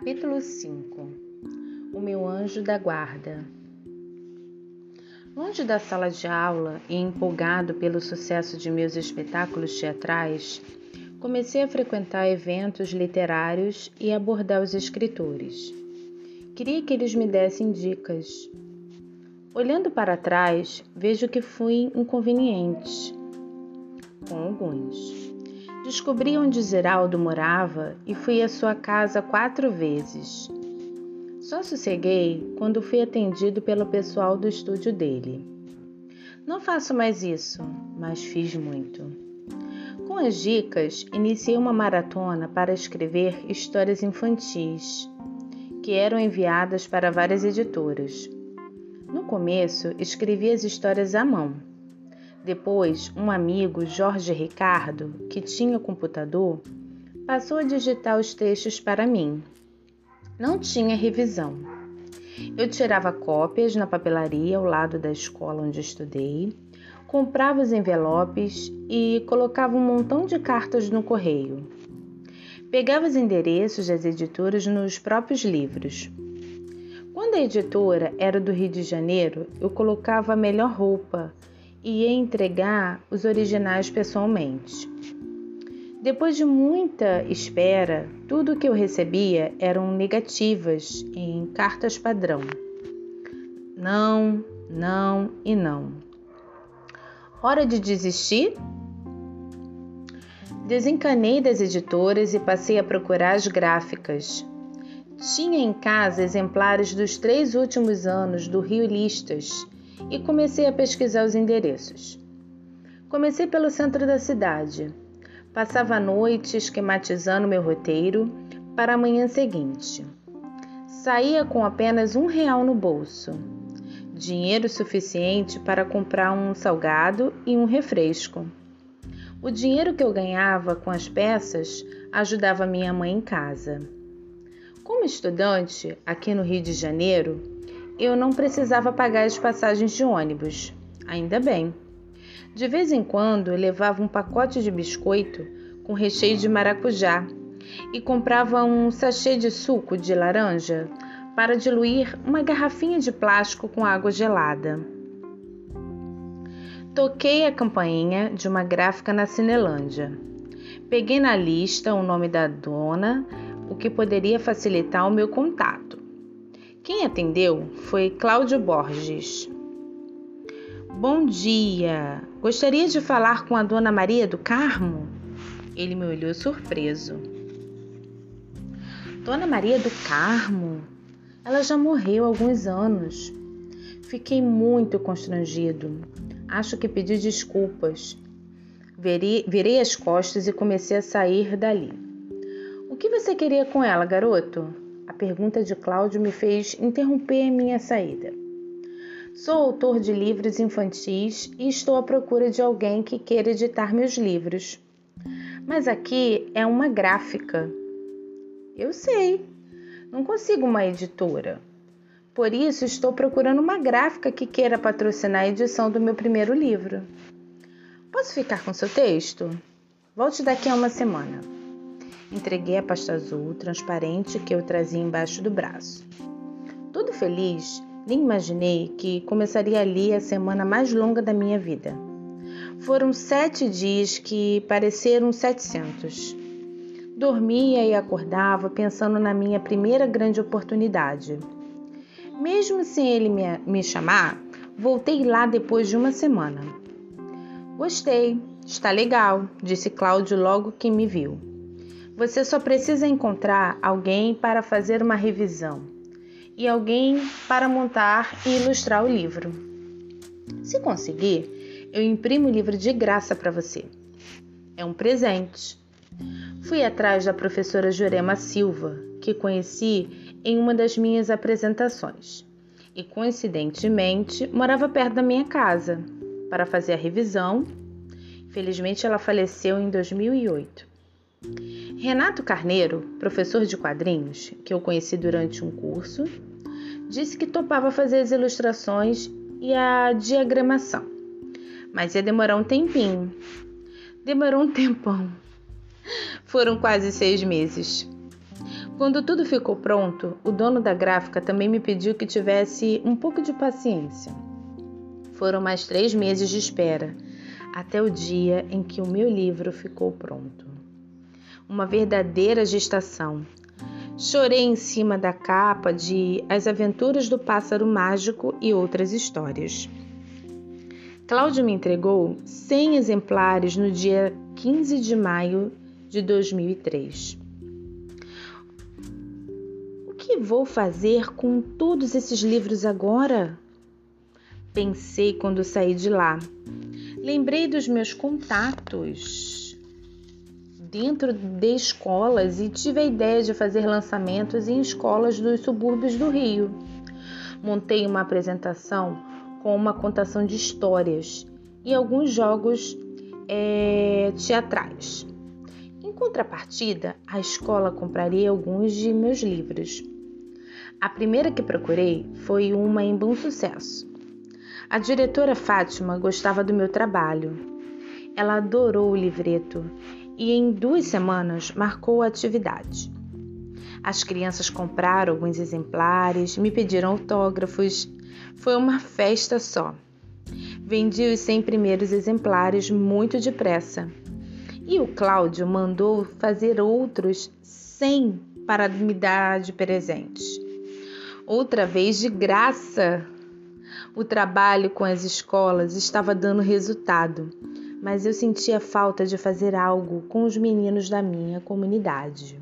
Capítulo 5 O meu anjo da guarda. Longe da sala de aula e empolgado pelo sucesso de meus espetáculos teatrais, comecei a frequentar eventos literários e abordar os escritores. Queria que eles me dessem dicas. Olhando para trás, vejo que fui inconveniente com alguns. Descobri onde Zeraldo morava e fui à sua casa quatro vezes. Só sosseguei quando fui atendido pelo pessoal do estúdio dele. Não faço mais isso, mas fiz muito. Com as dicas, iniciei uma maratona para escrever histórias infantis, que eram enviadas para várias editoras. No começo, escrevi as histórias à mão depois, um amigo, Jorge Ricardo, que tinha computador, passou a digitar os textos para mim. Não tinha revisão. Eu tirava cópias na papelaria ao lado da escola onde estudei, comprava os envelopes e colocava um montão de cartas no correio. Pegava os endereços das editoras nos próprios livros. Quando a editora era do Rio de Janeiro, eu colocava a melhor roupa e entregar os originais pessoalmente. Depois de muita espera, tudo o que eu recebia eram negativas em cartas padrão. Não, não e não. Hora de desistir? Desencanei das editoras e passei a procurar as gráficas. Tinha em casa exemplares dos três últimos anos do Rio Listas e comecei a pesquisar os endereços. Comecei pelo centro da cidade. Passava a noite esquematizando meu roteiro para a manhã seguinte. Saía com apenas um real no bolso, dinheiro suficiente para comprar um salgado e um refresco. O dinheiro que eu ganhava com as peças ajudava minha mãe em casa. Como estudante aqui no Rio de Janeiro, eu não precisava pagar as passagens de ônibus. Ainda bem. De vez em quando, levava um pacote de biscoito com recheio de maracujá e comprava um sachê de suco de laranja para diluir uma garrafinha de plástico com água gelada. Toquei a campainha de uma gráfica na Cinelândia. Peguei na lista o nome da dona, o que poderia facilitar o meu contato. Quem atendeu foi Cláudio Borges. Bom dia! Gostaria de falar com a dona Maria do Carmo? Ele me olhou surpreso. Dona Maria do Carmo? Ela já morreu há alguns anos. Fiquei muito constrangido. Acho que pedi desculpas. Virei, virei as costas e comecei a sair dali. O que você queria com ela, garoto? A pergunta de Cláudio me fez interromper minha saída. Sou autor de livros infantis e estou à procura de alguém que queira editar meus livros. Mas aqui é uma gráfica. Eu sei, não consigo uma editora. Por isso, estou procurando uma gráfica que queira patrocinar a edição do meu primeiro livro. Posso ficar com seu texto? Volte daqui a uma semana. Entreguei a pasta azul transparente que eu trazia embaixo do braço. Todo feliz, nem imaginei que começaria ali a semana mais longa da minha vida. Foram sete dias que pareceram setecentos. Dormia e acordava pensando na minha primeira grande oportunidade. Mesmo sem ele me, me chamar, voltei lá depois de uma semana. Gostei, está legal, disse Cláudio logo que me viu. Você só precisa encontrar alguém para fazer uma revisão e alguém para montar e ilustrar o livro. Se conseguir, eu imprimo o livro de graça para você. É um presente. Fui atrás da professora Jurema Silva, que conheci em uma das minhas apresentações, e coincidentemente morava perto da minha casa, para fazer a revisão. Felizmente ela faleceu em 2008. Renato Carneiro, professor de quadrinhos, que eu conheci durante um curso, disse que topava fazer as ilustrações e a diagramação, mas ia demorar um tempinho. Demorou um tempão. Foram quase seis meses. Quando tudo ficou pronto, o dono da gráfica também me pediu que tivesse um pouco de paciência. Foram mais três meses de espera, até o dia em que o meu livro ficou pronto. Uma verdadeira gestação. Chorei em cima da capa de As Aventuras do Pássaro Mágico e outras histórias. Cláudio me entregou 100 exemplares no dia 15 de maio de 2003. O que vou fazer com todos esses livros agora? Pensei quando saí de lá. Lembrei dos meus contatos dentro de escolas e tive a ideia de fazer lançamentos em escolas dos subúrbios do Rio. Montei uma apresentação com uma contação de histórias e alguns jogos é, teatrais. Em contrapartida, a escola compraria alguns de meus livros. A primeira que procurei foi uma em bom sucesso. A diretora Fátima gostava do meu trabalho. Ela adorou o livreto e em duas semanas marcou a atividade. As crianças compraram alguns exemplares, me pediram autógrafos foi uma festa só. Vendi os 100 primeiros exemplares muito depressa. E o Cláudio mandou fazer outros 100 para me dar de presente. Outra vez de graça. O trabalho com as escolas estava dando resultado, mas eu sentia falta de fazer algo com os meninos da minha comunidade.